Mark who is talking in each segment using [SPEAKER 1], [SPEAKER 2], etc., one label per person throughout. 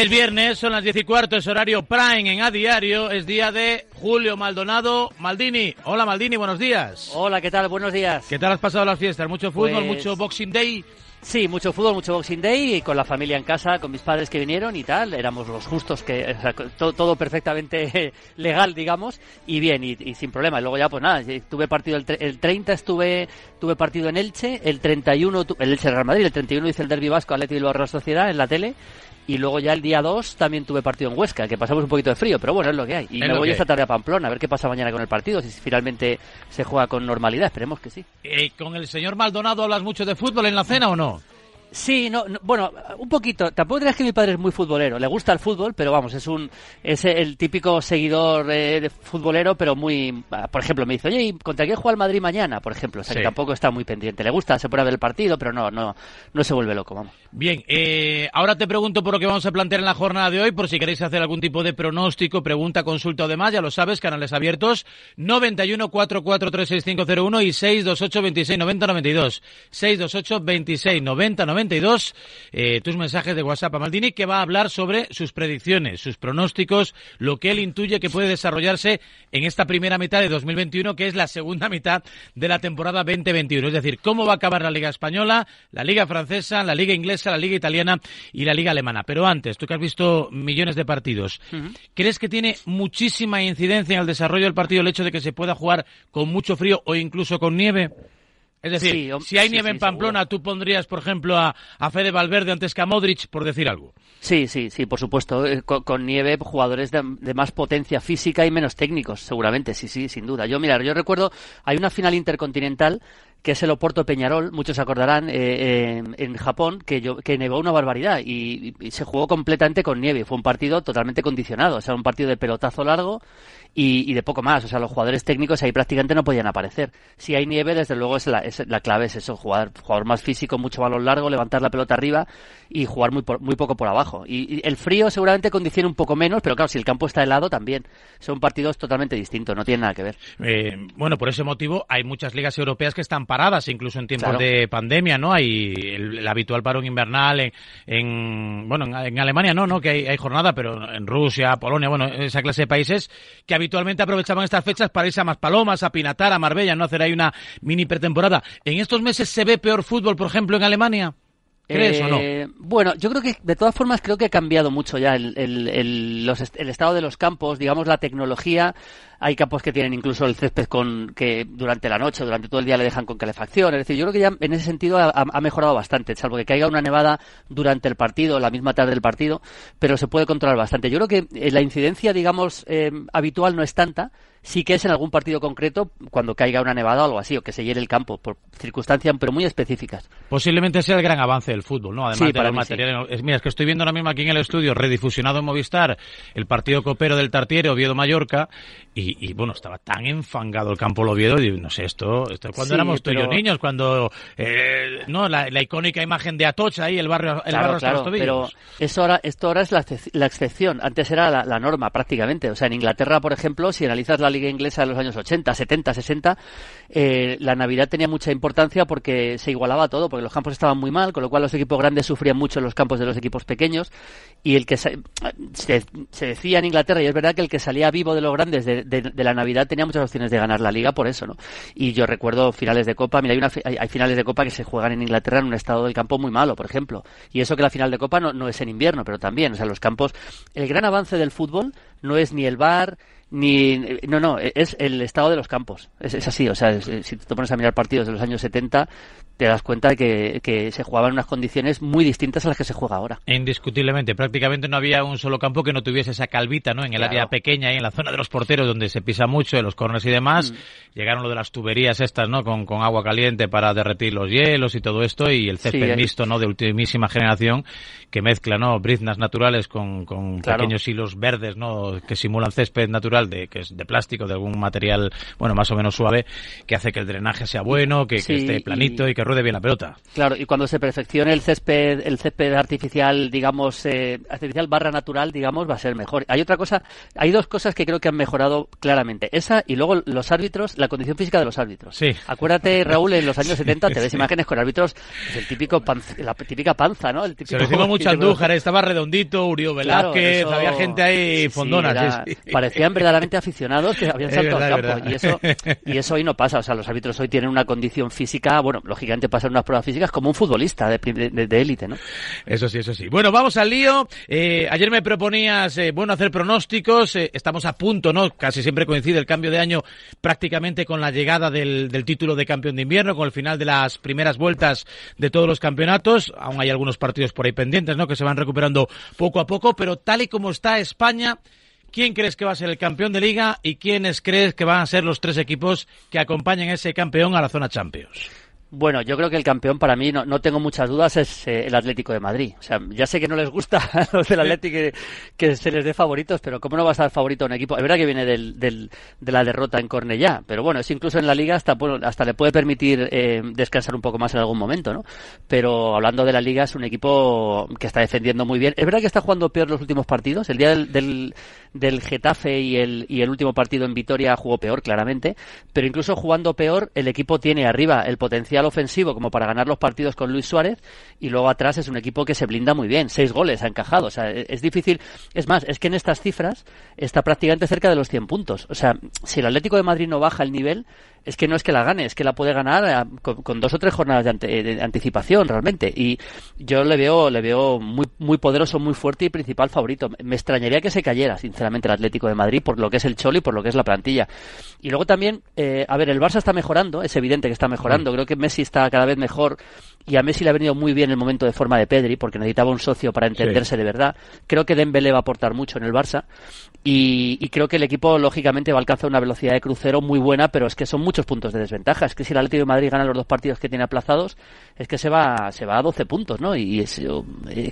[SPEAKER 1] El viernes son las diez y cuarto, es horario prime en A Diario, es día de Julio Maldonado Maldini. Hola Maldini, buenos días.
[SPEAKER 2] Hola, ¿qué tal? Buenos días.
[SPEAKER 1] ¿Qué tal has pasado las fiestas? ¿Mucho fútbol,
[SPEAKER 2] Pues-
[SPEAKER 1] mucho Boxing Day?
[SPEAKER 2] Sí, mucho fútbol, mucho Boxing Day y con la familia en casa, con mis padres que vinieron y tal. Éramos los justos, que o sea, to- todo, perfectamente legal, digamos, y bien, y, y sin problema. Y luego ya, pues nada, sí, tuve partido el, el 30, estuve tuve partido en Elche, el 31, tu- el Elche Real Madrid, el 31 hice el Derby Vasco, Atleti Bilbao Real Sociedad en la tele. Y luego ya el día 2 también tuve partido en Huesca, que pasamos un poquito de frío, pero bueno, es lo que hay. Y
[SPEAKER 1] Es
[SPEAKER 2] me voy esta tarde a Pamplona, a ver qué pasa mañana con el partido, si finalmente se juega con normalidad, esperemos que sí.
[SPEAKER 1] Eh, ¿Con el señor Maldonado hablas mucho de fútbol en la cena o no?
[SPEAKER 2] Sí, no, no, bueno, un poquito. Tampoco creas que mi padre es muy futbolero. Le gusta el fútbol, pero vamos, es un es el típico seguidor eh, de futbolero, pero muy. ah, Por ejemplo, me dice, oye, ¿y contra quién juega el Madrid mañana? Por ejemplo, o sea
[SPEAKER 1] Sí.
[SPEAKER 2] que tampoco está muy pendiente. Le gusta, se pone a ver el partido, pero no, no, no se vuelve loco, vamos.
[SPEAKER 1] Bien, eh, ahora te pregunto por lo que vamos a plantear en la jornada de hoy, por si queréis hacer algún tipo de pronóstico, pregunta, consulta o demás, ya lo sabes, canales abiertos, 91 4436501 y 628 26 90 92. 628 26 90 92, eh, tus mensajes de WhatsApp a Maldini, que va a hablar sobre sus predicciones, sus pronósticos, lo que él intuye que puede desarrollarse en esta primera mitad de 2021, que es la segunda mitad de la temporada 2021. Es decir, cómo va a acabar la Liga Española, la Liga Francesa, la Liga Inglesa, la Liga Italiana y la Liga Alemana. Pero antes, tú que has visto millones de partidos, ¿crees que tiene muchísima incidencia en el desarrollo del partido el hecho de que se pueda jugar con mucho frío o incluso con nieve? Es decir,
[SPEAKER 2] Sí,
[SPEAKER 1] si hay nieve
[SPEAKER 2] sí,
[SPEAKER 1] en Pamplona, tú pondrías, por ejemplo, a, a Fede Valverde antes que a Modric, por decir algo.
[SPEAKER 2] Sí, sí, sí, por supuesto. Eh, Con, con nieve, jugadores de, de más potencia física y menos técnicos, seguramente, sí, sí, sin duda. Yo, mira, yo recuerdo, hay una final intercontinental que es el Oporto Peñarol, muchos se acordarán, eh, en, en Japón, que, yo, que nevó una barbaridad y, y se jugó completamente con nieve. Fue un partido totalmente condicionado, o sea, un partido de pelotazo largo y, y de poco más. O sea, los jugadores técnicos ahí prácticamente no podían aparecer. Si hay nieve, desde luego es la, es la clave es eso, jugar, jugador más físico, mucho balón largo, levantar la pelota arriba y jugar muy, por- muy poco por abajo. Y, y el frío seguramente condiciona un poco menos, pero claro, si el campo está helado también. Son partidos totalmente distintos, no tienen nada que ver.
[SPEAKER 1] Eh, bueno, por ese motivo hay muchas ligas europeas que están paradas, incluso en tiempos
[SPEAKER 2] Claro.
[SPEAKER 1] de pandemia, ¿no? Hay el, el habitual parón invernal en, en- bueno, en, en Alemania no, ¿no? Que hay, hay jornada, pero en Rusia, Polonia, bueno, esa clase de países que habitualmente aprovechaban estas fechas para irse a Maspalomas, a Pinatar, a Marbella, no hacer ahí una mini pretemporada. ¿En estos meses se ve peor fútbol, por ejemplo, en Alemania? ¿Crees o no?
[SPEAKER 2] Eh, Bueno, yo creo que de todas formas creo que ha cambiado mucho ya el, el- el- los est- el estado de los campos, digamos la tecnología. Hay campos que tienen incluso el césped con que durante la noche, durante todo el día le dejan con calefacción. Es decir, yo creo que ya en ese sentido ha, ha mejorado bastante, salvo que caiga una nevada durante el partido, la misma tarde del partido, pero se puede controlar bastante. Yo creo que eh, la incidencia, digamos, eh, habitual no es tanta. Sí que es en algún partido concreto cuando caiga una nevada o algo así, o que se hiere el campo, por circunstancias, pero muy específicas.
[SPEAKER 1] Posiblemente sea el gran avance del fútbol, ¿no? Además
[SPEAKER 2] Sí,
[SPEAKER 1] de
[SPEAKER 2] para
[SPEAKER 1] los materiales. Es, mira, es que estoy viendo ahora mismo aquí en el estudio, redifusionado en Movistar, el partido copero del Tartiere, Oviedo-Mallorca, y, y, bueno, estaba tan enfangado el campo del Oviedo, y no sé, esto, esto cuando
[SPEAKER 2] Sí,
[SPEAKER 1] éramos tú y yo
[SPEAKER 2] pero-
[SPEAKER 1] niños, cuando, eh, no, la, la icónica imagen de Atocha ahí, el barrio, el barrio hasta los
[SPEAKER 2] pero eso ahora, esto ahora es la, la excepción. Antes era la, la norma prácticamente. O sea, en Inglaterra, por ejemplo, si analizas la liga inglesa de los años 80, 70, 60, eh, la Navidad tenía mucha importancia porque se igualaba todo, porque los campos estaban muy mal, con lo cual los equipos grandes sufrían mucho en los campos de los equipos pequeños. Y el que se, se decía en Inglaterra, y es verdad que el que salía vivo de los grandes de, de- de la Navidad tenía muchas opciones de ganar la liga por eso, ¿no? Y yo recuerdo finales de Copa, mira, hay, una, hay finales de Copa que se juegan en Inglaterra en un estado del campo muy malo, por ejemplo. Y eso que la final de Copa no, no es en invierno, pero también, o sea, los campos... El gran avance del fútbol no es ni el bar, ni... No, no, es el estado de los campos. Es, es así, o sea, es- si te pones a mirar partidos de los años 70, te das cuenta de que, que se jugaban en unas condiciones muy distintas a las que se juega ahora.
[SPEAKER 1] Indiscutiblemente, prácticamente no había un solo campo que no tuviese esa calvita, ¿no? En el
[SPEAKER 2] Claro.
[SPEAKER 1] área pequeña y en la zona de los porteros donde se pisa mucho, en los corners y demás.
[SPEAKER 2] Mm.
[SPEAKER 1] Llegaron lo de las tuberías estas, ¿no? Con, con agua caliente para derretir los hielos y todo esto y el césped
[SPEAKER 2] Sí,
[SPEAKER 1] mixto, ¿no? De ultimísima generación que mezcla, ¿no? Briznas naturales con, con
[SPEAKER 2] Claro.
[SPEAKER 1] pequeños hilos verdes, ¿no? Que simulan césped natural natural, de que es de plástico, de algún material, bueno, más o menos suave, que hace que el drenaje sea bueno, que, esté planito y... que ruede bien la pelota.
[SPEAKER 2] Claro, y cuando se perfeccione el césped, el césped artificial, digamos, eh, artificial barra natural, digamos, va a ser mejor. Hay otra cosa, hay dos cosas que creo que han mejorado claramente. Esa y luego los árbitros, la condición física de los árbitros.
[SPEAKER 1] Sí.
[SPEAKER 2] Acuérdate, Raúl, en los años 70 te ves imágenes con árbitros, pues, el típico la típica panza, ¿no? El típico,
[SPEAKER 1] se lo hicimos mucho Andújar, estaba redondito, Urió Velázquez, había gente ahí fondona.
[SPEAKER 2] Parecían verdaderamente aficionados que habían saltado al campo. Y eso, y eso hoy no pasa. O sea, los árbitros hoy tienen una condición física, bueno, lógicamente pasan unas pruebas físicas como un futbolista de élite, ¿no?
[SPEAKER 1] Eso sí, eso sí. Bueno, vamos al lío. Eh, ayer me proponías, eh, bueno, hacer pronósticos. Eh, estamos a punto, ¿no? Casi siempre coincide el cambio de año prácticamente con la llegada del, del título de campeón de invierno, con el final de las primeras vueltas de todos los campeonatos. Aún hay algunos partidos por ahí pendientes, ¿no? Que se van recuperando poco a poco, pero tal y como está España, ¿Quién crees que va a ser el campeón de liga y quiénes crees que van a ser los tres equipos que acompañen a ese campeón a la zona Champions?
[SPEAKER 2] Bueno, yo creo que el campeón para mí, no, no tengo muchas dudas, es eh, el Atlético de Madrid. O sea, ya sé que no les gusta a los del Atlético que, se les dé favoritos, pero ¿cómo no va a estar favorito a un equipo? Es verdad que viene del, del, de la derrota en Cornellá, pero bueno, es incluso en la liga hasta, hasta le puede permitir eh, descansar un poco más en algún momento, ¿no? Pero hablando de la liga, es un equipo que está defendiendo muy bien. Es verdad que está jugando peor los últimos partidos. El día del, del, del Getafe y el, y el último partido en Vitoria jugó peor, claramente, pero incluso jugando peor, el equipo tiene arriba el potencial ofensivo como para ganar los partidos con Luis Suárez y luego atrás es un equipo que se blinda muy bien. Seis goles ha encajado. O sea, e-, es difícil. Es más, es que en estas cifras está prácticamente cerca de los 100 puntos. O sea, si el Atlético de Madrid no baja el nivel, es que no es que la gane, es que la puede ganar eh, con, dos o tres jornadas de, anticipación realmente. Y yo le veo, le veo muy, muy poderoso, muy fuerte y principal favorito. Me extrañaría que se cayera, sinceramente, el Atlético de Madrid por lo que es el Cholo y por lo que es la plantilla. Y luego también, eh, a ver, el Barça está mejorando, es evidente que está mejorando. Mm. Creo que Messi está cada vez mejor y a Messi le ha venido muy bien el momento de forma de Pedri porque necesitaba un socio para entenderse de verdad. Creo que Dembélé va a aportar mucho en el Barça y, y, creo que el equipo lógicamente va a alcanzar una velocidad de crucero muy buena, pero es que son muchos puntos de desventaja. Es que si el Atlético de Madrid gana los dos partidos que tiene aplazados, es que se va se va a 12 puntos, ¿no? Y es,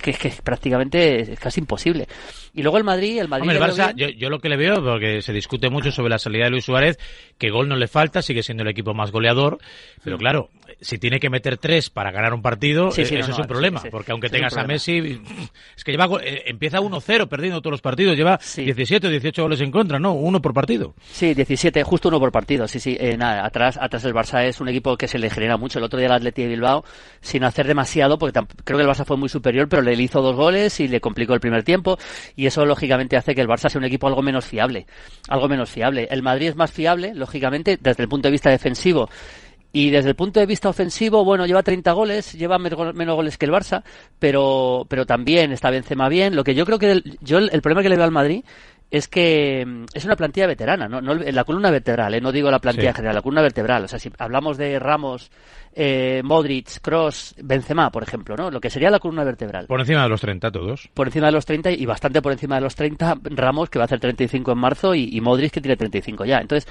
[SPEAKER 2] que, que prácticamente es casi imposible. Y luego el Madrid, el Madrid.
[SPEAKER 1] el Barça, yo, yo, lo que le veo, porque se discute mucho sobre la salida de Luis Suárez, que gol no le falta, sigue siendo el equipo más goleador, pero claro, si tiene que meter tres para ganar un partido, eh, eso es un problema, porque aunque tengas a Messi, es que lleva eh, empieza 1-0 perdiendo todos los partidos, lleva 17 o 18 goles en contra, ¿no? Uno por partido.
[SPEAKER 2] Sí, 17, justo uno por partido, sí, sí. Eh, nada, atrás, atrás el Barça es un equipo que se le genera mucho. El otro día el Atleti de Bilbao, sin hacer demasiado, porque creo que el Barça fue muy superior, pero le hizo dos goles y le complicó el primer tiempo, y eso lógicamente hace que el Barça sea un equipo algo menos fiable, algo menos fiable. El Madrid es más fiable, lógicamente, desde el punto de vista defensivo y desde el punto de vista ofensivo, bueno, lleva 30 goles, lleva menos goles que el Barça, pero, pero también está Benzema bien. Lo que yo creo que el, yo el, problema que le veo al Madrid es que mm, es una plantilla veterana, no, no la columna vertebral, ¿eh? no digo la plantilla general, la columna vertebral. O sea, si hablamos de Ramos, eh, Modric, Cross, Benzema, por ejemplo, ¿no? Lo que sería la columna vertebral.
[SPEAKER 1] Por encima de los 30 todos.
[SPEAKER 2] Por encima de los 30 y bastante por encima de los 30 Ramos, que va a hacer 35 en marzo, y, y Modric, que tiene 35 ya. Entonces,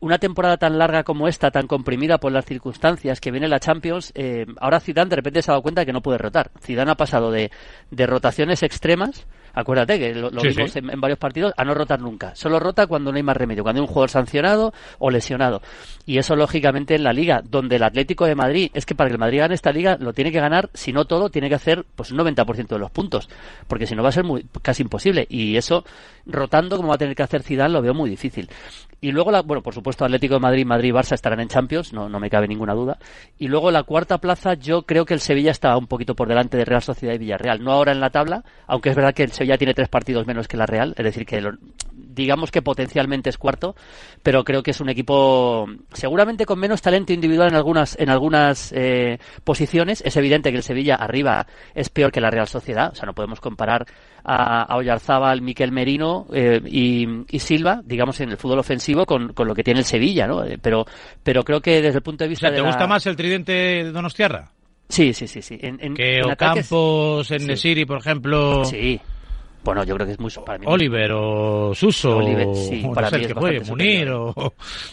[SPEAKER 2] una temporada tan larga como esta, tan comprimida por las circunstancias que viene la Champions, eh, ahora Zidane de repente se ha dado cuenta de que no puede rotar. Zidane ha pasado de, de rotaciones extremas Acuérdate que lo, vimos En, varios partidos a no rotar nunca. Solo rota cuando no hay más remedio, cuando hay un jugador sancionado o lesionado. Y eso lógicamente en la liga, donde el Atlético de Madrid, es que para que el Madrid gane esta liga lo tiene que ganar, si no todo, tiene que hacer pues un 90% de los puntos, porque si no va a ser muy, casi imposible. Y eso rotando como va a tener que hacer Zidane lo veo muy difícil. Y luego, la, bueno, por supuesto, Atlético de Madrid, Madrid y Barça estarán en Champions, no, no me cabe ninguna duda. Y luego la cuarta plaza, yo creo que el Sevilla está un poquito por delante de Real Sociedad y Villarreal. No ahora en la tabla, aunque es verdad que el Sevilla tiene tres partidos menos que la Real, es decir, que digamos que potencialmente es cuarto, pero creo que es un equipo seguramente con menos talento individual en algunas, en algunas eh, posiciones. Es evidente que el Sevilla arriba es peor que la Real Sociedad, o sea, no podemos comparar a, a Oyarzábal, Miquel Merino eh, y, Silva, digamos, en el fútbol ofensivo con, lo que tiene el Sevilla, ¿no? Eh, pero, pero creo que desde el punto de vista
[SPEAKER 1] ¿te gusta más el tridente de Donostiarra?
[SPEAKER 2] Sí, sí, sí, sí.
[SPEAKER 1] En, que Ocampos, en Nesiri, por ejemplo.
[SPEAKER 2] Sí. Bueno, yo creo que es muy
[SPEAKER 1] para mí Oliver o Suso
[SPEAKER 2] Oliver, sí, para mí es
[SPEAKER 1] que Munir o...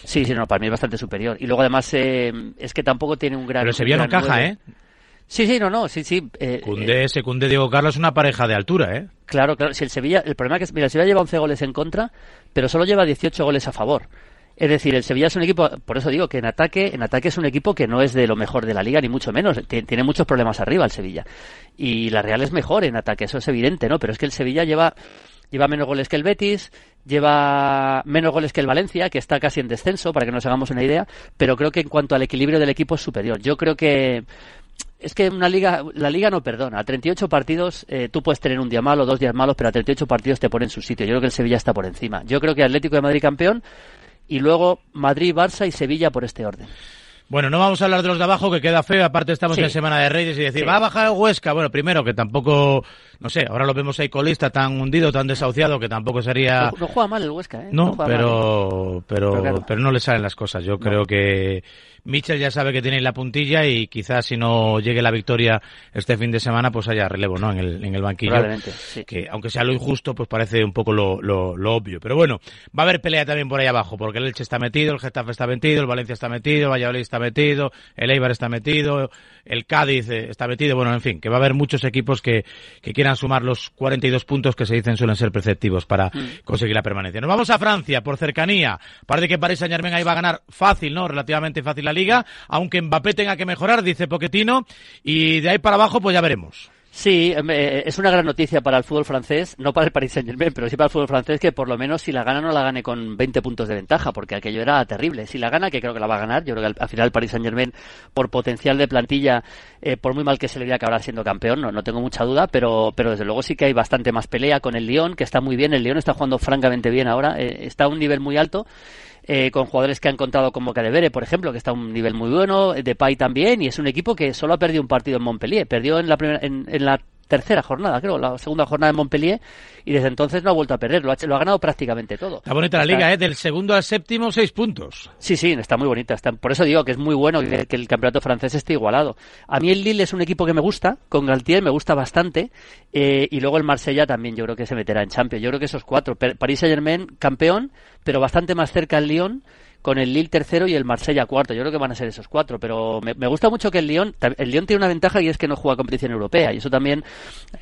[SPEAKER 2] Sí, sí, no, para mí es bastante superior. Y luego además eh, es que tampoco tiene un gran...
[SPEAKER 1] Pero Sevilla no caja, ¿eh?
[SPEAKER 2] Sí, sí, no, no, sí, sí.
[SPEAKER 1] Eh, Cundé, ese Cundé Diego Carlos es una pareja de altura, ¿eh?
[SPEAKER 2] Claro, claro. Si el Sevilla, el problema es que, mira, el Sevilla lleva 11 goles en contra, pero solo lleva 18 goles a favor. Es decir, el Sevilla es un equipo, por eso digo que en ataque, en ataque es un equipo que no es de lo mejor de la liga, ni mucho menos. Tiene muchos problemas arriba el Sevilla. Y la Real es mejor en ataque, eso es evidente, ¿no? Pero es que el Sevilla lleva, lleva menos goles que el Betis, lleva menos goles que el Valencia, que está casi en descenso, para que nos hagamos una idea, pero creo que en cuanto al equilibrio del equipo es superior. Yo creo que es que una liga, la liga no perdona. A 38 partidos eh, tú puedes tener un día malo, dos días malos, pero a 38 partidos te ponen en su sitio. Yo creo que el Sevilla está por encima. Yo creo que Atlético de Madrid campeón y luego Madrid, Barça y Sevilla por este orden.
[SPEAKER 1] Bueno, no vamos a hablar de los de abajo, que queda feo. Aparte, estamos en Semana de Reyes y decir, va a bajar el Huesca. Bueno, primero, que tampoco, no sé, ahora lo vemos ahí colista, tan hundido, tan desahuciado, que tampoco sería.
[SPEAKER 2] No, juega mal el Huesca, ¿eh?
[SPEAKER 1] No, pero, pero, pero, no le salen las cosas. Yo creo que Mitchell ya sabe que tiene la puntilla y quizás si no llegue la victoria este fin de semana, pues haya relevo, ¿no? En el, en el banquillo.
[SPEAKER 2] Sí.
[SPEAKER 1] Que aunque sea lo injusto, pues parece un poco lo, lo, lo, obvio. Pero bueno, va a haber pelea también por ahí abajo, porque el Elche está metido, el Getafe está metido, el Valencia está metido, el Valladolid está metido, el Eibar está metido, el Cádiz eh, está metido. Bueno, en fin, que va a haber muchos equipos que, que quieran sumar los 42 puntos que se dicen suelen ser perceptivos para mm. conseguir la permanencia. Nos vamos a Francia, por cercanía. Parece que París Saint Germain ahí va a ganar fácil, ¿no? Relativamente fácil la liga, aunque Mbappé tenga que mejorar, dice Poquetino, y de ahí para abajo pues ya veremos.
[SPEAKER 2] Sí, em, eh, es una gran noticia para el fútbol francés, no para el Paris Saint-Germain, pero sí para el fútbol francés que por lo menos si la gana no la gane con 20 puntos de ventaja, porque aquello era terrible. Si la gana, que creo que la va a ganar, yo creo que al final el Paris Saint-Germain por potencial de plantilla, eh, por muy mal que se le vea acabará siendo campeón, no, no tengo mucha duda, pero, pero desde luego sí que hay bastante más pelea con el Lyon, que está muy bien, el Lyon está jugando francamente bien ahora, eh, está a un nivel muy alto eh, con jugadores que han contado como Cadevere, por ejemplo, que está a un nivel muy bueno, Depay también, y es un equipo que solo ha perdido un partido en Montpellier, perdió en la primera, en, en la tercera jornada, creo, la segunda jornada de Montpellier, y desde entonces no ha vuelto a perder, lo ha, lo ha ganado prácticamente todo.
[SPEAKER 1] Está bonita la liga, ¿eh? Del segundo al séptimo, seis puntos.
[SPEAKER 2] Sí, sí, está muy bonita. Está, por eso digo que es muy bueno que, el campeonato francés esté igualado. A mí el Lille es un equipo que me gusta, con Galtier me gusta bastante, eh, y luego el Marsella también yo creo que se meterá en Champions. Yo creo que esos cuatro, París Saint-Germain campeón, pero bastante más cerca el Lyon, con el Lille tercero y el Marsella cuarto. Yo creo que van a ser esos cuatro, pero me, gusta mucho que el Lyon, el Lyon tiene una ventaja y es que no juega competición europea y eso también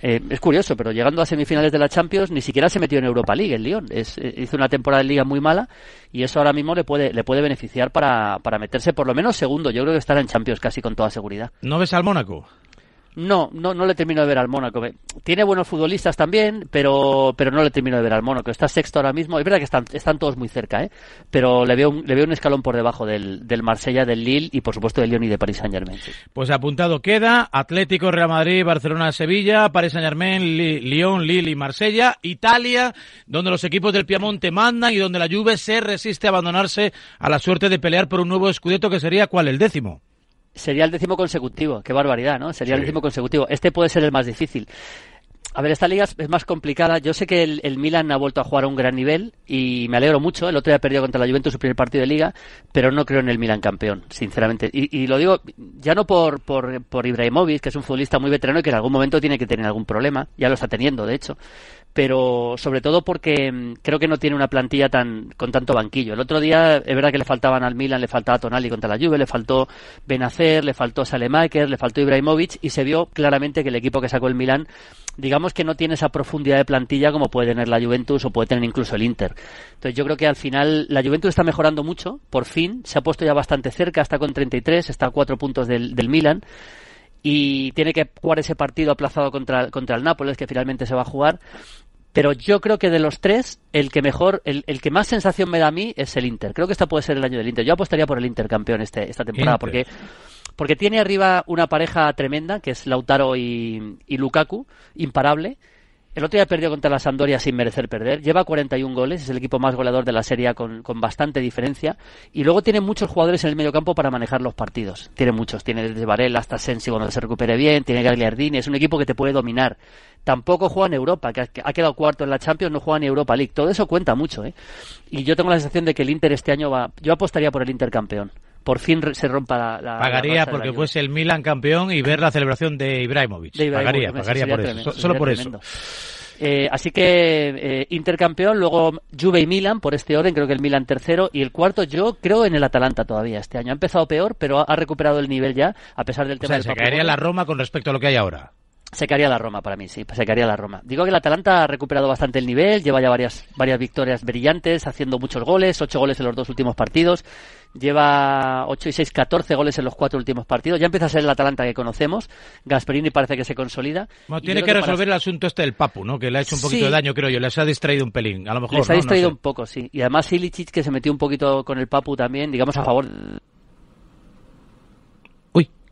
[SPEAKER 2] eh, es curioso, pero llegando a semifinales de la Champions ni siquiera se metió en Europa League el Lyon. Es, eh, hizo una temporada de liga muy mala y eso ahora mismo le puede le puede beneficiar para, para meterse por lo menos segundo. Yo creo que estará en Champions casi con toda seguridad.
[SPEAKER 1] ¿No ves al Mónaco?
[SPEAKER 2] No, no, no le termino de ver al Mónaco. Tiene buenos futbolistas también, pero, pero no le termino de ver al Mónaco. Está sexto ahora mismo. Es verdad que están, están todos muy cerca, ¿eh? pero le veo, un, le veo un escalón por debajo del, del Marsella, del Lille y por supuesto del Lyon y de Paris Saint Germain.
[SPEAKER 1] Pues apuntado queda Atlético, Real Madrid, Barcelona, Sevilla, Paris Saint Germain, Lyon, Lille y Marsella, Italia, donde los equipos del Piamonte mandan y donde la Juve se resiste a abandonarse a la suerte de pelear por un nuevo escudeto que sería cuál, el décimo.
[SPEAKER 2] Sería el décimo consecutivo. Qué barbaridad, ¿no? Sería el décimo consecutivo. Este puede ser el más difícil. A ver, esta liga es más complicada. Yo sé que el, Milan ha vuelto a jugar a un gran nivel y me alegro mucho. El otro día perdió contra la Juventus su primer partido de liga, pero no creo en el Milan campeón, sinceramente. Y, lo digo ya no por, por, por Ibrahimovic, que es un futbolista muy veterano y que en algún momento tiene que tener algún problema. Ya lo está teniendo, de hecho pero sobre todo porque mm, creo que no tiene una plantilla tan con tanto banquillo. El otro día es verdad que le faltaban al Milan, le faltaba Tonali contra la Juve, le faltó Benacer, le faltó Salemaker, le faltó Ibrahimovic y se vio claramente que el equipo que sacó el Milan digamos que no tiene esa profundidad de plantilla como puede tener la Juventus o puede tener incluso el Inter. Entonces yo creo que al final la Juventus está mejorando mucho, por fin, se ha puesto ya bastante cerca, está con 33, está a cuatro puntos del, del Milan y tiene que jugar ese partido aplazado contra, contra el Nápoles, que finalmente se va a jugar. Pero yo creo que de los tres, el que mejor, el, el, que más sensación me da a mí es el Inter. Creo que este puede ser el año del Inter. Yo apostaría por el Inter campeón este, esta temporada, porque porque tiene arriba una pareja tremenda, que es Lautaro y, y Lukaku, imparable. El otro día perdió contra la Sampdoria sin merecer perder. Lleva 41 goles, es el equipo más goleador de la serie con, con bastante diferencia. Y luego tiene muchos jugadores en el medio campo para manejar los partidos. Tiene muchos. Tiene desde Varela hasta Sensi cuando se recupere bien. Tiene Gagliardini. Es un equipo que te puede dominar. Tampoco juega en Europa, que ha quedado cuarto en la Champions, no juega en Europa League. Todo eso cuenta mucho, ¿eh? Y yo tengo la sensación de que el Inter este año va... Yo apostaría por el Inter campeón por fin se rompa la.
[SPEAKER 1] pagaría porque fuese el Milan campeón y ver la celebración de Ibrahimovic. pagaría, pagaría por eso. Solo por eso.
[SPEAKER 2] Eh, así que eh, Intercampeón, luego Juve y Milan, por este orden, creo que el Milan tercero, y el cuarto yo creo en el Atalanta todavía este año. Ha empezado peor, pero ha recuperado el nivel ya, a pesar del tema
[SPEAKER 1] o sea, se caería la Roma con respecto a lo que hay ahora.
[SPEAKER 2] Se caería la Roma para mí, sí, se caería la Roma. Digo que el Atalanta ha recuperado bastante el nivel, lleva ya varias, varias victorias brillantes, haciendo muchos goles, ocho goles en los dos últimos partidos, lleva 8 y 6, 14 goles en los cuatro últimos partidos, ya empieza a ser el Atalanta que conocemos, Gasperini parece que se consolida.
[SPEAKER 1] Bueno, tiene que resolver el asunto este del Papu, ¿no? Que le ha hecho un poquito de daño, creo yo, les ha distraído un pelín, a lo mejor.
[SPEAKER 2] Les
[SPEAKER 1] ha
[SPEAKER 2] distraído un poco, sí. Y además Ilicic que se metió un poquito con el Papu también, digamos a favor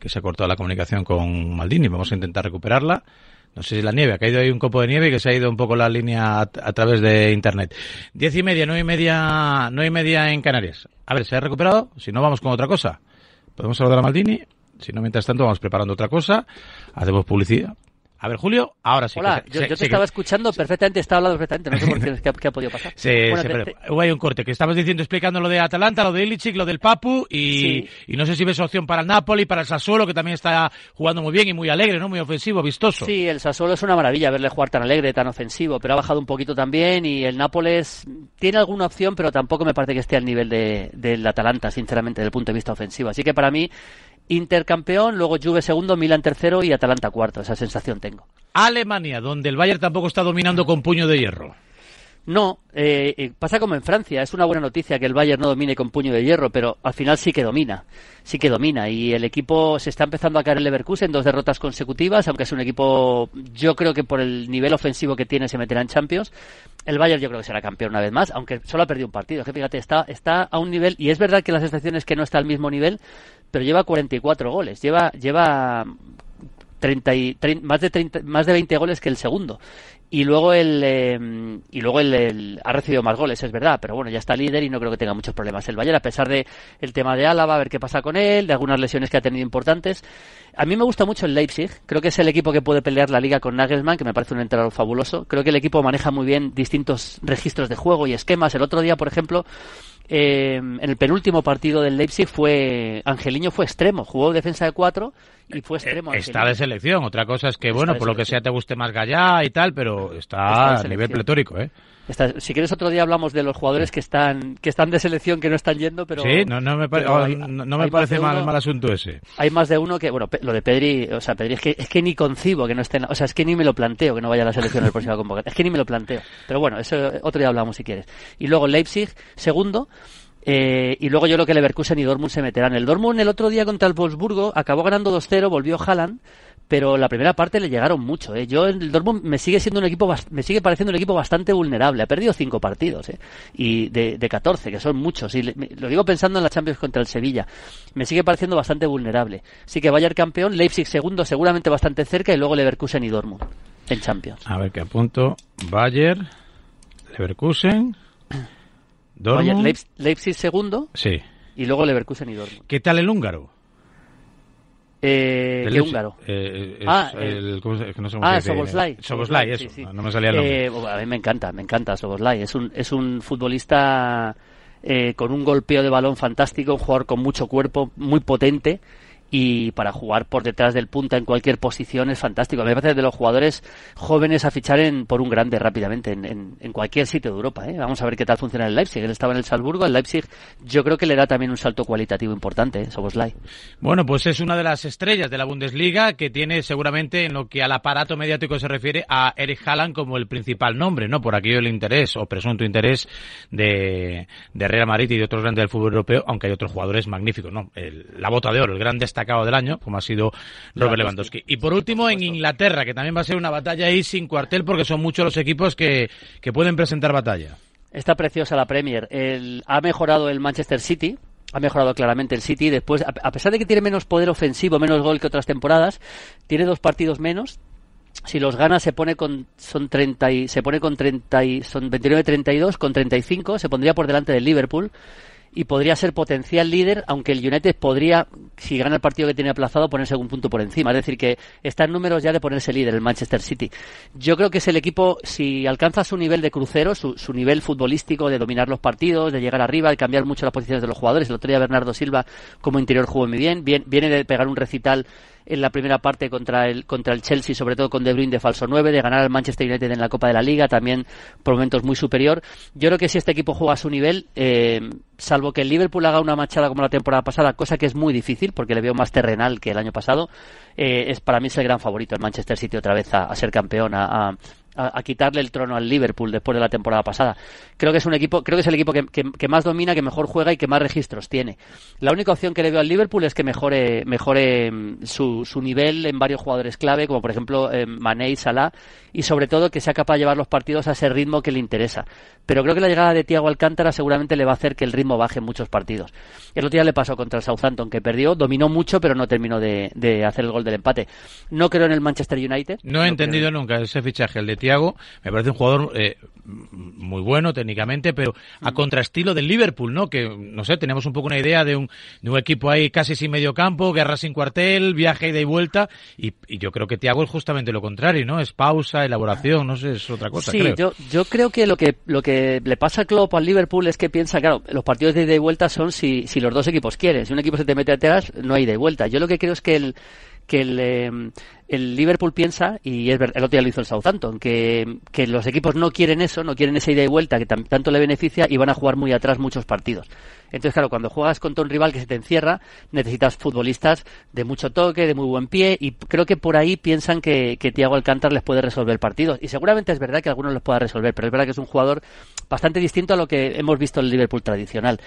[SPEAKER 1] que se ha cortado la comunicación con Maldini. Vamos a intentar recuperarla. No sé si la nieve, ha caído ahí un copo de nieve y que se ha ido un poco la línea a, través de internet. Diez y media, nueve y media, nueve y media en Canarias. A ver, ¿se ha recuperado? Si no, vamos con otra cosa. Podemos saludar a Maldini. Si no, mientras tanto, vamos preparando otra cosa. Hacemos publicidad. A ver, Julio, ahora sí.
[SPEAKER 2] Hola, yo, te estaba escuchando perfectamente, estaba hablando perfectamente, no sé por qué, qué, ha podido pasar.
[SPEAKER 1] Sí, hubo ahí un corte, que estabas diciendo, explicando lo de Atalanta, lo de Ilicic, lo del Papu, y, y no sé si ves opción para el Napoli, para el Sassuolo, que también está jugando muy bien y muy alegre, ¿no? Muy ofensivo, vistoso.
[SPEAKER 2] Sí, el Sassuolo es una maravilla verle jugar tan alegre, tan ofensivo, pero ha bajado un poquito también, y el Nápoles tiene alguna opción, pero tampoco me parece que esté al nivel de, del Atalanta, sinceramente, desde el punto de vista ofensivo. Así que para mí, Intercampeón, luego Juve segundo, Milan tercero y Atalanta cuarto. Esa sensación tengo.
[SPEAKER 1] Alemania, donde el Bayern tampoco está dominando con puño de hierro.
[SPEAKER 2] No, eh, eh, pasa como en Francia. Es una buena noticia que el Bayern no domine con puño de hierro, pero al final sí que domina. Sí que domina. Y el equipo se está empezando a caer el Leverkusen, dos derrotas consecutivas, aunque es un equipo, yo creo que por el nivel ofensivo que tiene se meterá en Champions. El Bayern yo creo que será campeón una vez más, aunque solo ha perdido un partido. Que fíjate, está, está a un nivel, y es verdad que las estaciones que no está al mismo nivel, pero lleva 44 goles. Lleva, lleva 30 y, más de 30, más de 20 goles que el segundo. Y luego el eh, y luego el, ha recibido más goles es verdad pero bueno ya está líder y no creo que tenga muchos problemas el Bayern a pesar de el tema de Álava a ver qué pasa con él de algunas lesiones que ha tenido importantes. A mí me gusta mucho el Leipzig creo que es el equipo que puede pelear la liga con Nagelsmann que me parece un entrenador fabuloso. Creo que el equipo maneja muy bien distintos registros de juego y esquemas. El otro día por ejemplo eh, en el penúltimo partido del Leipzig fue Angeliño fue extremo, jugó defensa de cuatro y fue extremo.
[SPEAKER 1] Eh, está de selección, otra cosa es que, bueno, por lo que sea te guste más Gallá y tal, pero está, a nivel pletórico, ¿eh?
[SPEAKER 2] Si quieres otro día hablamos de los jugadores que están que están de selección que no están yendo, pero
[SPEAKER 1] sí, no, no me, oh, no, me parece mal, mal, asunto ese.
[SPEAKER 2] Hay más de uno que, bueno, lo de Pedri, o sea, Pedri es que es que ni concibo que no esté, o sea, es que ni me lo planteo que no vaya a la selección en el próximo convocatoria, es que ni me lo planteo. Pero bueno, eso otro día hablamos si quieres. Y luego Leipzig, segundo. Eh, y luego yo creo que Leverkusen y Dortmund se meterán. El Dortmund el otro día contra el Wolfsburgo acabó ganando 2-0, volvió Haaland, pero la primera parte le llegaron mucho. ¿eh? Yo el Dortmund me sigue siendo un equipo me sigue pareciendo un equipo bastante vulnerable. Ha perdido cinco partidos ¿eh? y de, de 14, que son muchos. Y lo digo pensando en la Champions contra el Sevilla. Me sigue pareciendo bastante vulnerable. Así que Bayern campeón, Leipzig segundo, seguramente bastante cerca y luego Leverkusen y Dortmund en Champions.
[SPEAKER 1] A ver qué apunto. Bayern, Leverkusen.
[SPEAKER 2] Leipzig segundo.
[SPEAKER 1] Sí.
[SPEAKER 2] Y luego Leverkusen y Dortmund.
[SPEAKER 1] ¿Qué tal el húngaro?
[SPEAKER 2] Eh, ¿Qué húngaro?
[SPEAKER 1] Eh, ah, el, ¿cómo se, no sé
[SPEAKER 2] ah, Soboslai.
[SPEAKER 1] Soboslai, eso. No me salía el nombre.
[SPEAKER 2] Eh, a mí me encanta, me encanta Soboslai. Es un, es un futbolista eh, con un golpeo de balón fantástico, un jugador con mucho cuerpo, muy potente y para jugar por detrás del punta en cualquier posición es fantástico. Me parece de los jugadores jóvenes a fichar en, por un grande rápidamente en, cualquier sitio de Europa. ¿eh? Vamos a ver qué tal funciona el Leipzig. Él estaba en el Salzburgo, el Leipzig yo creo que le da también un salto cualitativo importante, ¿eh?
[SPEAKER 1] Bueno, pues es una de las estrellas de la Bundesliga que tiene seguramente en lo que al aparato mediático se refiere a Eric Haaland como el principal nombre, ¿no? Por aquello el interés o presunto interés de, de Real Madrid y de otros grandes del fútbol europeo, aunque hay otros jugadores magníficos, ¿no? El, la bota de oro, el gran destacado destacado del año, como ha sido Robert Lewandowski. Y por último, en Inglaterra, que también va a ser una batalla ahí sin cuartel, porque son muchos los equipos que, que pueden presentar batalla.
[SPEAKER 2] Está preciosa la Premier. El, ha mejorado el Manchester City, ha mejorado claramente el City. Después, a pesar de que tiene menos poder ofensivo, menos gol que otras temporadas, tiene dos partidos menos. Si los gana se pone con son 30 y, se pone con 30 y, son 29-32 con 35, se pondría por delante del Liverpool y podría ser potencial líder, aunque el United podría, si gana el partido que tiene aplazado, ponerse algún punto por encima. Es decir, que está en números ya de ponerse líder el Manchester City. Yo creo que es el equipo, si alcanza su nivel de crucero, su, su nivel futbolístico de dominar los partidos, de llegar arriba, de cambiar mucho las posiciones de los jugadores. El otro día Bernardo Silva como interior jugó muy bien, viene de pegar un recital en la primera parte contra el, contra el Chelsea, sobre todo con De Bruyne de falso 9, de ganar al Manchester United en la Copa de la Liga, también por momentos muy superior. Yo creo que si este equipo juega a su nivel, eh, salvo que el Liverpool haga una machada como la temporada pasada, cosa que es muy difícil porque le veo más terrenal que el año pasado, eh, es para mí es el gran favorito el Manchester City otra vez a, ser campeón, a, quitarle el trono al Liverpool después de la temporada pasada. Creo que es un equipo, creo que es el equipo que, más domina, que mejor juega y que más registros tiene. La única opción que le veo al Liverpool es que mejore, mejore mm, su, su nivel en varios jugadores clave, como por ejemplo eh, Mané y Salah, y sobre todo que sea capaz de llevar los partidos a ese ritmo que le interesa. Pero creo que la llegada de Thiago Alcántara seguramente le va a hacer que el ritmo baje en muchos partidos. El otro día le pasó contra el Southampton, que perdió, dominó mucho, pero no terminó de, hacer el gol del empate. No creo en el Manchester United.
[SPEAKER 1] No he entendido nunca ese fichaje, el de Thiago. Me parece un jugador eh, muy bueno técnicamente, pero a mm. contraestilo del Liverpool, ¿no? Que, no sé, tenemos un poco una idea de un, de un equipo ahí casi sin medio campo, guerra sin cuartel, viaje ida y vuelta, y, yo creo que Thiago es justamente lo contrario, ¿no? Es pausa, elaboración, no sé, es otra cosa,
[SPEAKER 2] sí, Yo, yo creo que lo que lo que le pasa a Klopp al Liverpool es que piensa, claro, los partidos de ida y vuelta son si, si los dos equipos quieren. Si un equipo se te mete atrás, no hay ida y vuelta. Yo lo que creo es que el que el, em, el Liverpool piensa, y es el otro día lo hizo el Southampton, que, que los equipos no quieren eso, no quieren esa ida y vuelta que tanto le beneficia y van a jugar muy atrás muchos partidos. Entonces, claro, cuando juegas contra un rival que se te encierra, necesitas futbolistas de mucho toque, de muy buen pie, y creo que por ahí piensan que, que Thiago Alcántara les puede resolver partidos. Y seguramente es verdad que algunos los pueda resolver, pero es verdad que es un jugador bastante distinto a lo que hemos visto en el Liverpool tradicional.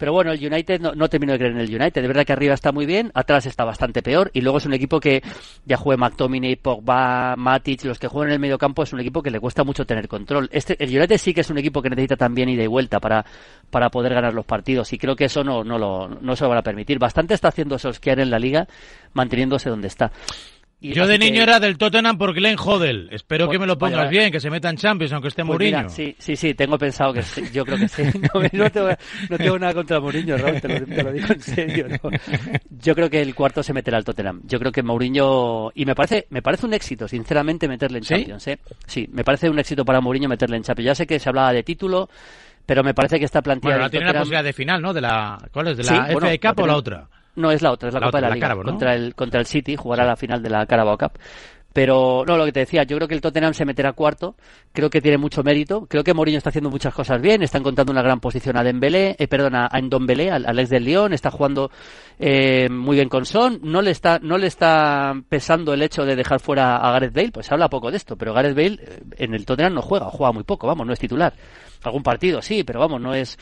[SPEAKER 2] Pero bueno, el United no, no termino de creer en el United. De verdad que arriba está muy bien, atrás está bastante peor. Y luego es un equipo que ya juega McTominay, Pogba, Matic, los que juegan en el medio campo es un equipo que le cuesta mucho tener control. Este, el United sí que es un equipo que necesita también ida y vuelta para, para poder ganar los partidos. Y creo que eso no, no, lo, no se lo van a permitir. Bastante está haciendo Solskjaer en la liga, manteniéndose donde está.
[SPEAKER 1] Yo de niño era del Tottenham por Glenn Hodel. Espero que me lo pongas bien, que se meta en Champions, aunque esté pues Mourinho.
[SPEAKER 2] sí, sí, sí, tengo pensado que sí, yo creo que sí. No, tengo, nada contra Mourinho, Raúl, te lo, digo en serio. Yo creo que el cuarto se meterá al Tottenham. Yo creo que Mourinho... Y me parece me parece un éxito, sinceramente, meterle en Champions. ¿eh? Sí, me parece un éxito para Mourinho meterle en Champions. Ya sé que se hablaba de título, pero me parece que esta plantilla...
[SPEAKER 1] Bueno, tiene la posibilidad de final, ¿no? De la, ¿Cuál es? ¿De la FA Cup o la otra?
[SPEAKER 2] No, es la otra, es la, Copa de la, Liga. contra, el, contra el City, jugará la final de la Carabao Cup. Pero no, lo que te decía, yo creo que el Tottenham se meterá cuarto, creo que tiene mucho mérito, creo que Mourinho está haciendo muchas cosas bien, está encontrando una gran posición a Dembélé, eh, perdón, a, Ndombele, al, ex del Lyon, está jugando eh, muy bien con Son, no le está no le está pesando el hecho de dejar fuera a Gareth Bale, pues se habla poco de esto, pero Gareth Bale eh, en el Tottenham no juega, juega muy poco, vamos, no es titular. Algún partido sí, pero vamos, no es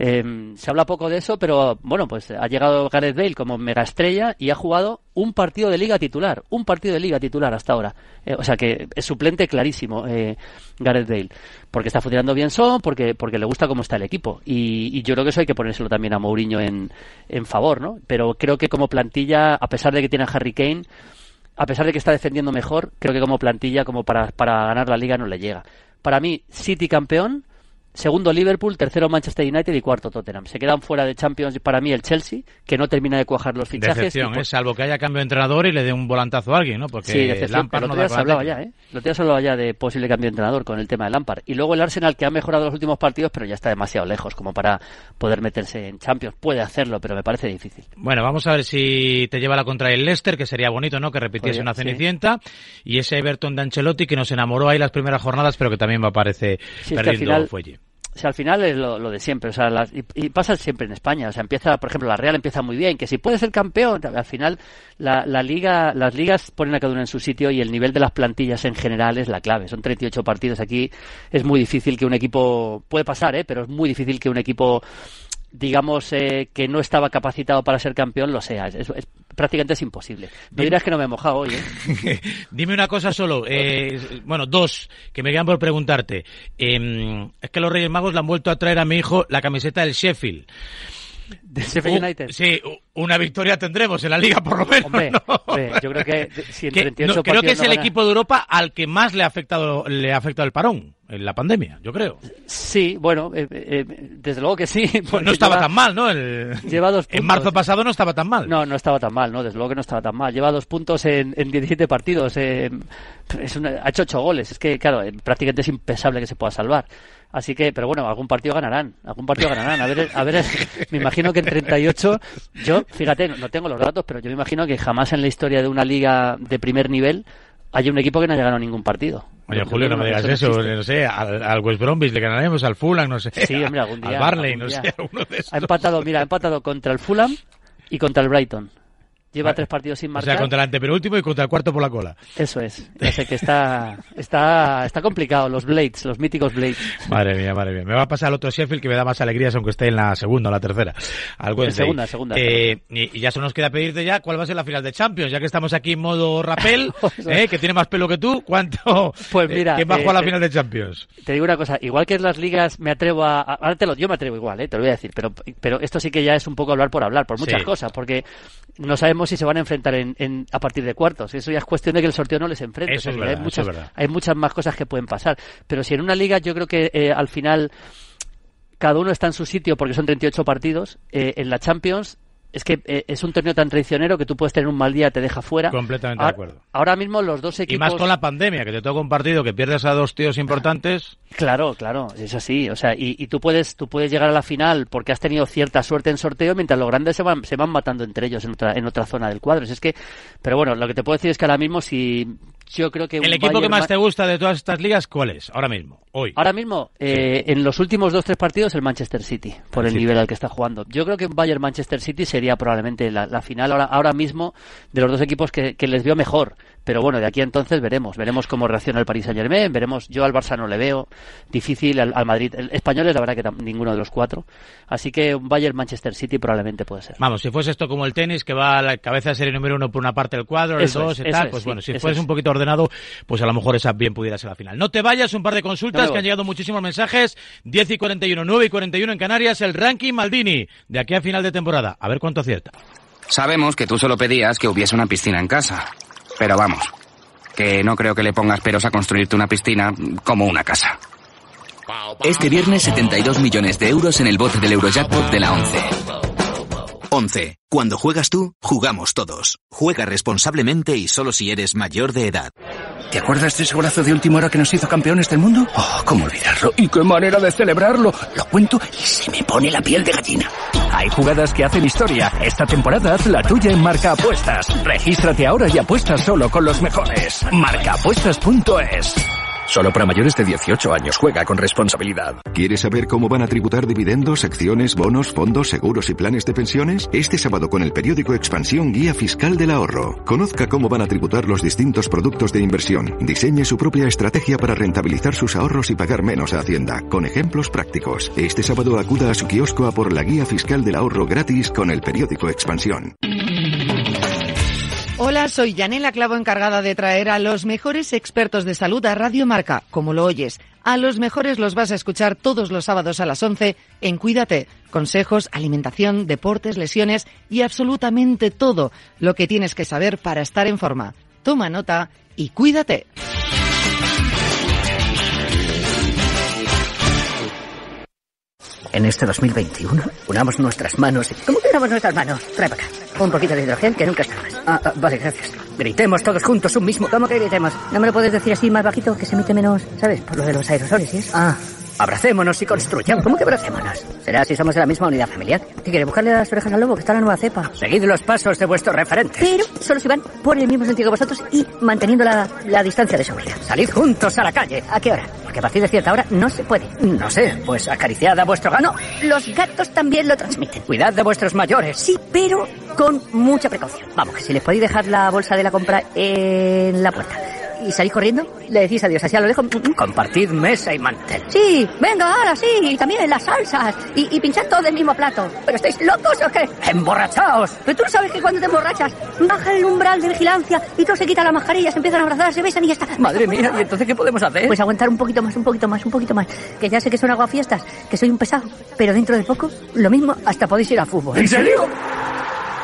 [SPEAKER 2] eh, se habla poco de eso, pero bueno, pues ha llegado Gareth Bale como mega estrella y ha jugado un partido de liga titular, un partido de liga titular hasta ahora. Eh, o sea que es suplente clarísimo eh, Gareth Bale, porque está funcionando bien Son, porque, porque le gusta cómo está el equipo. Y, yo creo que eso hay que ponérselo también a Mourinho en, en favor, ¿no? Pero creo que como plantilla, a pesar de que tiene a Harry Kane, a pesar de que está defendiendo mejor, creo que como plantilla, como para, para ganar la liga, no le llega. Para mí, City campeón, Segundo Liverpool, tercero Manchester United y cuarto Tottenham. Se quedan fuera de Champions para mí el Chelsea, que no termina de cuajar los fichajes.
[SPEAKER 1] Decepción, ¿eh? salvo que haya cambio de entrenador y le dé un volantazo a alguien, ¿no?
[SPEAKER 2] Porque sí, decepción. Lampard no se hablaba ya, ¿eh? Lo se hablaba ya de posible cambio de entrenador con el tema de Lampard. Y luego el Arsenal, que ha mejorado los últimos partidos, pero ya está demasiado lejos como para poder meterse en Champions. Puede hacerlo, pero me parece difícil.
[SPEAKER 1] Bueno, vamos a ver si te lleva la contra el Leicester, que sería bonito, ¿no? Que repitiese una cenicienta. Y ese Everton de Ancelotti, que nos enamoró ahí las primeras jornadas, pero que también me parece perdiendo fuelle
[SPEAKER 2] o sea, al final es lo, de siempre, o sea, y, pasa siempre en España, o sea, empieza, por ejemplo, la Real empieza muy bien, que si puede ser campeón, al final la, la liga, las ligas ponen a cada uno en su sitio y el nivel de las plantillas en general es la clave. Son 38 partidos aquí, es muy difícil que un equipo, puede pasar, ¿eh? pero es muy difícil que un equipo digamos, eh, que no estaba capacitado para ser campeón, lo sea. Es, prácticamente es imposible. Me dirás que no me he mojado hoy. ¿eh?
[SPEAKER 1] Dime una cosa solo. Eh, bueno, dos, que me quedan por preguntarte. Em, es que los Reyes Magos le han vuelto a traer a mi hijo la camiseta del Sheffield.
[SPEAKER 2] ¿Del Sheffield United?
[SPEAKER 1] sí, una victoria tendremos en la liga por lo menos.
[SPEAKER 2] Hombre, yo creo que si en 38
[SPEAKER 1] Creo que es el equipo de Europa al que más le ha afectado, le ha afectado el parón en la pandemia, yo creo.
[SPEAKER 2] Sí, bueno, eh, eh, desde luego que sí.
[SPEAKER 1] no estaba tan mal, ¿no? El,
[SPEAKER 2] lleva dos
[SPEAKER 1] En marzo pasado no estaba tan mal.
[SPEAKER 2] No, no estaba tan mal, no, desde luego que no estaba tan mal. Lleva dos puntos en, en 17 partidos. Eh, es ha hecho ocho goles. Es que, claro, prácticamente es impensable que se pueda salvar. Así que, pero bueno, algún partido ganarán, algún partido ganarán. A ver, a ver, me imagino que en 38, yo, Fíjate, no tengo los datos, pero yo me imagino que jamás en la historia de una liga de primer nivel hay un equipo que no haya ganado ningún partido.
[SPEAKER 1] Oye, Julio, no me digas eso, no sé, al, West Bromwich le ganaremos, al Fulham, no sé.
[SPEAKER 2] Sí, hombre, algún día.
[SPEAKER 1] Al Barley, no sé, alguno de esos.
[SPEAKER 2] Ha empatado, mira, ha empatado contra el Fulham y contra el Brighton. Lleva tres partidos sin marcar.
[SPEAKER 1] O sea, contra el antepenúltimo y contra el cuarto por la cola.
[SPEAKER 2] Eso es. Ya sé que está, está, está complicado. Los Blades, los míticos Blades.
[SPEAKER 1] Madre mía, madre mía. Me va a pasar el otro Sheffield que me da más alegrías aunque esté en la segunda o la tercera.
[SPEAKER 2] Algo en segunda, segunda.
[SPEAKER 1] Eh, y, ya solo nos queda pedirte ya cuál va a ser la final de Champions, ya que estamos aquí en modo rapel, eh, que tiene más pelo que tú. ¿Cuánto?
[SPEAKER 2] Pues mira.
[SPEAKER 1] ¿Quién va a jugar la final de Champions?
[SPEAKER 2] Te digo una cosa. Igual que en las ligas me atrevo a. Ahora te lo, yo me atrevo igual, eh, te lo voy a decir. Pero, pero esto sí que ya es un poco hablar por hablar, por muchas cosas. Porque no sabemos si se van a enfrentar en, a partir de cuartos. Eso ya es cuestión de que el sorteo no les enfrente.
[SPEAKER 1] Eso
[SPEAKER 2] hay,
[SPEAKER 1] muchas,
[SPEAKER 2] hay muchas más cosas que pueden pasar. Pero si en una liga yo creo que eh, al final cada uno está en su sitio porque son 38 partidos, eh, en la Champions es que eh, es un torneo tan traicionero que tú puedes tener un mal día te deja fuera.
[SPEAKER 1] Completamente
[SPEAKER 2] de
[SPEAKER 1] acuerdo.
[SPEAKER 2] Ahora mismo los dos equipos.
[SPEAKER 1] Y más con la pandemia, que te toca un partido que pierdes a dos tíos importantes.
[SPEAKER 2] Claro, claro, es así. O sea, y, tú puedes tú puedes llegar a la final porque has tenido cierta suerte en sorteo, mientras los grandes se van, se van matando entre ellos en otra, en otra zona del cuadro. Es que, pero bueno, lo que te puedo decir es que ahora mismo si yo creo que
[SPEAKER 1] el equipo que más te gusta de todas estas ligas, ¿cuál es? Ahora mismo, hoy.
[SPEAKER 2] Ahora mismo, eh, en los últimos dos tres partidos el Manchester City por el, nivel al que está jugando. Yo creo que un Bayern Manchester City sería probablemente la, final ahora, ahora mismo de los dos equipos que, que les veo mejor. Pero bueno, de aquí a entonces veremos. Veremos cómo reacciona el Paris Saint Germain. Veremos. Yo al Barça no le veo. Difícil al, Madrid. El español es la verdad que ninguno de los cuatro. Así que un Bayern Manchester City probablemente puede ser.
[SPEAKER 1] Vamos, si fuese esto como el tenis, que va a la cabeza de serie número uno por una parte del cuadro, el dos y tal, pues bueno, si fuese un poquito ordenado, pues a lo mejor esa bien pudiera ser la final. No te vayas, un par de consultas que han llegado muchísimos mensajes. 10 y 41, 9 y 41 en Canarias, el ranking Maldini de aquí a final de temporada. A ver cuánto acierta.
[SPEAKER 3] Sabemos que tú solo pedías que hubiese una piscina en casa. Pero vamos, que no creo que le pongas peros a construirte una piscina como una casa.
[SPEAKER 4] Este viernes 72 millones de euros en el bote del Eurojackpot de la 11. 11. Cuando juegas tú, jugamos todos. Juega responsablemente y solo si eres mayor de edad.
[SPEAKER 5] ¿Te acuerdas de ese golazo de última hora que nos hizo campeones del mundo? Oh, cómo olvidarlo. ¿Y qué manera de celebrarlo? Lo cuento y se me pone la piel de gallina. Hay jugadas que hacen historia. Esta temporada haz la tuya en Marca Apuestas. Regístrate ahora y apuesta solo con los mejores. Marcaapuestas.es Solo para mayores de 18 años. Juega con responsabilidad.
[SPEAKER 6] ¿Quieres saber cómo van a tributar dividendos, acciones, bonos, fondos, seguros y planes de pensiones? Este sábado con el periódico Expansión Guía Fiscal del Ahorro. Conozca cómo van a tributar los distintos productos de inversión. Diseñe su propia estrategia para rentabilizar sus ahorros y pagar menos a Hacienda, con ejemplos prácticos. Este sábado acuda a su kiosco a por la Guía Fiscal del Ahorro gratis con el periódico Expansión.
[SPEAKER 7] Hola, soy Yanela Clavo, encargada de traer a los mejores expertos de salud a Radio Marca, como lo oyes. A los mejores los vas a escuchar todos los sábados a las 11 en Cuídate. Consejos, alimentación, deportes, lesiones y absolutamente todo lo que tienes que saber para estar en forma. Toma nota y cuídate.
[SPEAKER 8] En este 2021, unamos nuestras manos.
[SPEAKER 9] ¿Cómo que unamos nuestras manos? Trae para acá. Un poquito de hidrogel que nunca está más.
[SPEAKER 8] Ah, ah, vale, gracias. Gritemos todos juntos un mismo.
[SPEAKER 9] ¿Cómo que gritemos? ¿No me lo puedes decir así más bajito que se emite menos, ¿sabes? Por lo de los aerosoles eso.
[SPEAKER 8] Ah, Abracémonos y construyamos.
[SPEAKER 9] ¿Cómo que abracémonos? Será si somos de la misma unidad familiar. ¿Qué quiere buscarle las orejas al lobo que está la nueva cepa?
[SPEAKER 8] Seguid los pasos de vuestros referentes.
[SPEAKER 9] Pero solo si van por el mismo sentido que vosotros y manteniendo la, la distancia de seguridad.
[SPEAKER 8] Salid juntos a la calle.
[SPEAKER 9] ¿A qué hora? Porque a partir de cierta hora no se puede.
[SPEAKER 8] No sé, pues acariciad a vuestro gano.
[SPEAKER 9] Los gatos también lo transmiten.
[SPEAKER 8] Cuidad de vuestros mayores.
[SPEAKER 9] Sí, pero con mucha precaución. Vamos, que si les podéis dejar la bolsa de la compra en la puerta y salís corriendo, le decís adiós, así a lo lejos.
[SPEAKER 8] Compartid mesa y mantel.
[SPEAKER 9] Sí, venga, ahora sí, y también las salsas, y, y pinchad todo del mismo plato. ¿Pero estáis locos o qué?
[SPEAKER 8] ¡Emborrachaos!
[SPEAKER 9] Pero tú no sabes que cuando te emborrachas, baja el umbral de vigilancia y todos se quitan las mascarillas, se empiezan a abrazar, se besan y ya está.
[SPEAKER 8] Madre mía, ¿y entonces qué podemos hacer?
[SPEAKER 9] Pues aguantar un poquito más, un poquito más, un poquito más. Que ya sé que son aguafiestas, que soy un pesado, pero dentro de poco, lo mismo, hasta podéis ir a fútbol.
[SPEAKER 8] ¿En serio?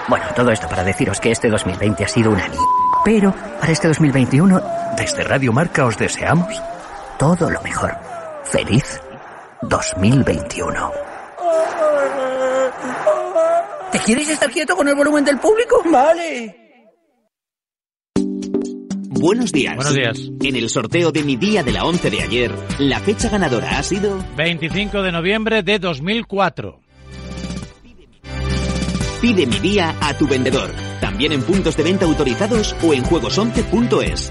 [SPEAKER 9] Bueno, todo esto para deciros que este 2020 ha sido una pero para este 2021,
[SPEAKER 5] desde Radio Marca os deseamos
[SPEAKER 9] todo lo mejor. Feliz 2021.
[SPEAKER 8] ¿Te quieres estar quieto con el volumen del público? Vale.
[SPEAKER 4] Buenos días.
[SPEAKER 1] Buenos días.
[SPEAKER 4] En el sorteo de mi día de la 11 de ayer, la fecha ganadora ha sido
[SPEAKER 1] 25 de noviembre de 2004.
[SPEAKER 4] Pide mi día a tu vendedor, también en puntos de venta autorizados o en juegos11.es.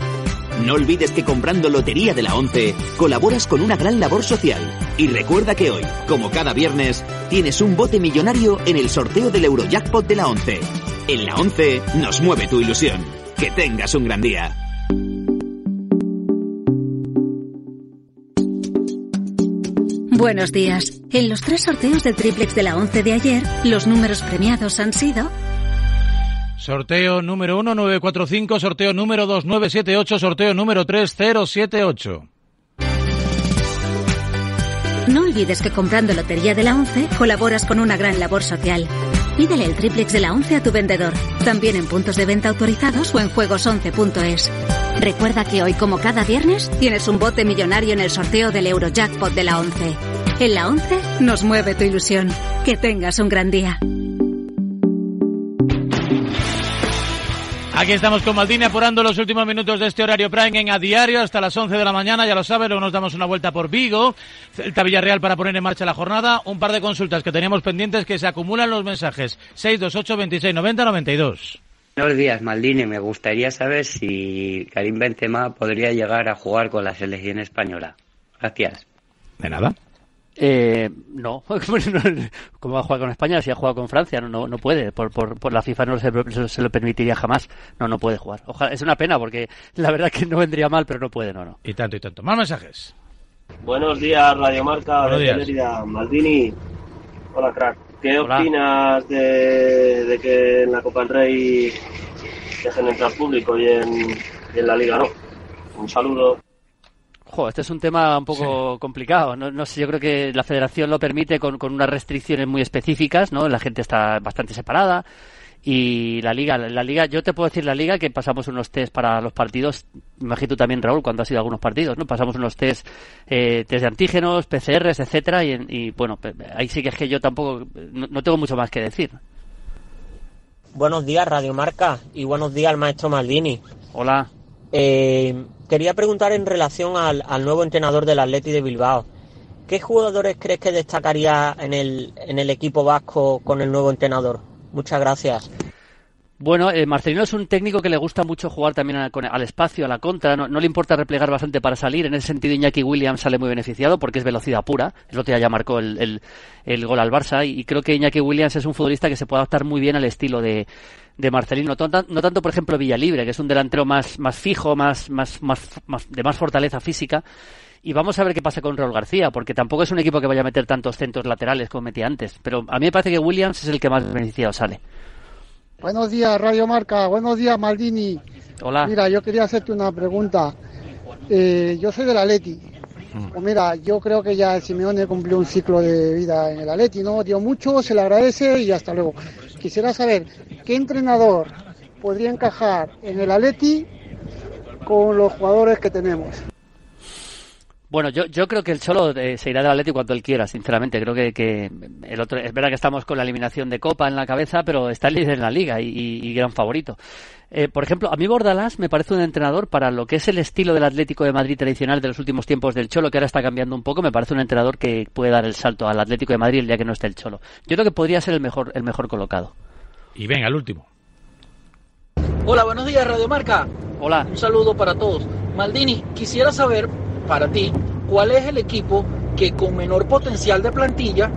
[SPEAKER 4] No olvides que comprando Lotería de la 11 colaboras con una gran labor social. Y recuerda que hoy, como cada viernes, tienes un bote millonario en el sorteo del Eurojackpot de la 11. En la 11 nos mueve tu ilusión. Que tengas un gran día.
[SPEAKER 10] Buenos días. En los tres sorteos del triplex de la 11 de ayer, los números premiados han sido
[SPEAKER 1] Sorteo número 1945, sorteo número 2978, sorteo número 3078.
[SPEAKER 10] No olvides que comprando Lotería de la 11 colaboras con una gran labor social. Pídele el triplex de la 11 a tu vendedor, también en puntos de venta autorizados o en juegos11.es. Recuerda que hoy, como cada viernes, tienes un bote millonario en el sorteo del Eurojackpot de la 11. En la 11 nos mueve tu ilusión. Que tengas un gran día.
[SPEAKER 1] Aquí estamos con Maldini apurando los últimos minutos de este horario Prime en a diario hasta las 11 de la mañana, ya lo sabe, luego nos damos una vuelta por Vigo, Celta Villarreal para poner en marcha la jornada, un par de consultas que teníamos pendientes que se acumulan los mensajes 628 26 90 92.
[SPEAKER 11] Buenos días, Maldini. Me gustaría saber si Karim Benzema podría llegar a jugar con la selección española. Gracias.
[SPEAKER 1] De nada.
[SPEAKER 2] Eh, no, ¿cómo va a jugar con España si ha jugado con Francia? No, no, puede, por, por, por, la FIFA no se, se, lo permitiría jamás. No, no puede jugar. Ojalá, es una pena porque la verdad que no vendría mal, pero no puede, no, no.
[SPEAKER 1] Y tanto y tanto. Más mensajes.
[SPEAKER 12] Buenos días, Radio Marca.
[SPEAKER 1] Buenos días.
[SPEAKER 12] Maldini. Hola, crack. ¿Qué Hola. opinas de, de, que en la Copa del Rey dejen entrar público y en, y en la Liga no? Un saludo.
[SPEAKER 2] Jo, este es un tema un poco sí. complicado. No, no, sé, yo creo que la federación lo permite con, con, unas restricciones muy específicas, ¿no? La gente está bastante separada. Y la liga, la liga, yo te puedo decir la liga que pasamos unos test para los partidos, imagino tú también Raúl, cuando has ido a algunos partidos, ¿no? Pasamos unos test, eh, test de antígenos, PCRs, etcétera, y, y, bueno, ahí sí que es que yo tampoco, no, no tengo mucho más que decir.
[SPEAKER 13] Buenos días, Radio Marca, y buenos días al maestro Maldini.
[SPEAKER 2] Hola.
[SPEAKER 13] Eh, quería preguntar en relación al, nuevo entrenador del Atleti de Bilbao. ¿Qué jugadores crees que destacaría en el, en el equipo vasco con el nuevo entrenador? Muchas gracias.
[SPEAKER 2] Bueno, eh, Marcelino es un técnico que le gusta mucho jugar también al, espacio, a la contra. No, no, le importa replegar bastante para salir. En ese sentido, Iñaki Williams sale muy beneficiado porque es velocidad pura. El otro día ya marcó el, gol al Barça. Y, y, creo que Iñaki Williams es un futbolista que se puede adaptar muy bien al estilo de, de Marcelino. No, no, tanto, por ejemplo, Villalibre, que es un delantero más, más fijo, más, más, más, más, de más fortaleza física. Y vamos a ver qué pasa con Raúl García, porque tampoco es un equipo que vaya a meter tantos centros laterales como metía antes. Pero a mí me parece que Williams es el que más beneficiado sale.
[SPEAKER 14] Buenos días, Radio Marca. Buenos días, Maldini.
[SPEAKER 2] Hola.
[SPEAKER 14] Mira, yo quería hacerte una pregunta. Eh, yo soy del Atleti. Pues mira, yo creo que ya Simeone cumplió un ciclo de vida en el Atleti, ¿no? Dio mucho, se le agradece y hasta luego. Quisiera saber qué entrenador podría encajar en el Atleti con los jugadores que tenemos.
[SPEAKER 2] Bueno, yo, yo creo que el Cholo eh, se irá del Atleti cuando él quiera, sinceramente. Creo que, que, el otro es verdad que estamos con la eliminación de Copa en la cabeza, pero está el líder en la liga y, y, y gran favorito. Eh, por ejemplo, a mí Bordalás me parece un entrenador para lo que es el estilo del Atlético de Madrid tradicional de los últimos tiempos del Cholo, que ahora está cambiando un poco. Me parece un entrenador que puede dar el salto al Atlético de Madrid el día que no esté el Cholo. Yo creo que podría ser el mejor, el mejor colocado.
[SPEAKER 1] Y venga, el último.
[SPEAKER 15] Hola, buenos días, Radio Marca.
[SPEAKER 2] Hola.
[SPEAKER 15] Un saludo para todos. Maldini, quisiera saber, para ti, cuál es el equipo que con menor potencial de plantilla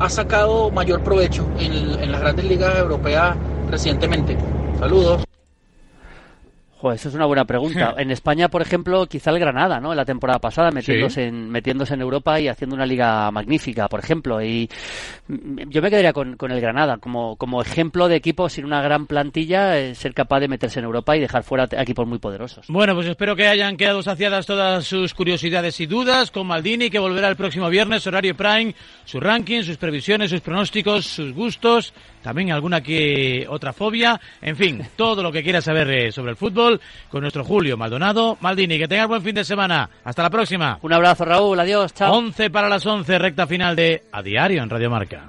[SPEAKER 15] ha sacado mayor provecho en, las grandes ligas europeas recientemente. Saludos.
[SPEAKER 2] Joder, eso es una buena pregunta. En España, por ejemplo, quizá el Granada, ¿no? En la temporada pasada, metiéndose, sí. en, metiéndose en Europa y haciendo una liga magnífica, por ejemplo. Y yo me quedaría con, con el Granada como, como ejemplo de equipo sin una gran plantilla, eh, ser capaz de meterse en Europa y dejar fuera equipos muy poderosos.
[SPEAKER 1] Bueno, pues espero que hayan quedado saciadas todas sus curiosidades y dudas con Maldini, que volverá el próximo viernes, horario prime, su ranking, sus previsiones, sus pronósticos, sus gustos, también alguna que otra fobia, en fin, todo lo que quiera saber eh, sobre el fútbol con nuestro Julio Maldonado. Maldini, que tengas buen fin de semana. Hasta la próxima.
[SPEAKER 2] Un abrazo, Raúl. Adiós. Chao.
[SPEAKER 1] 11 para las 11, recta final de A Diario en Radio Marca.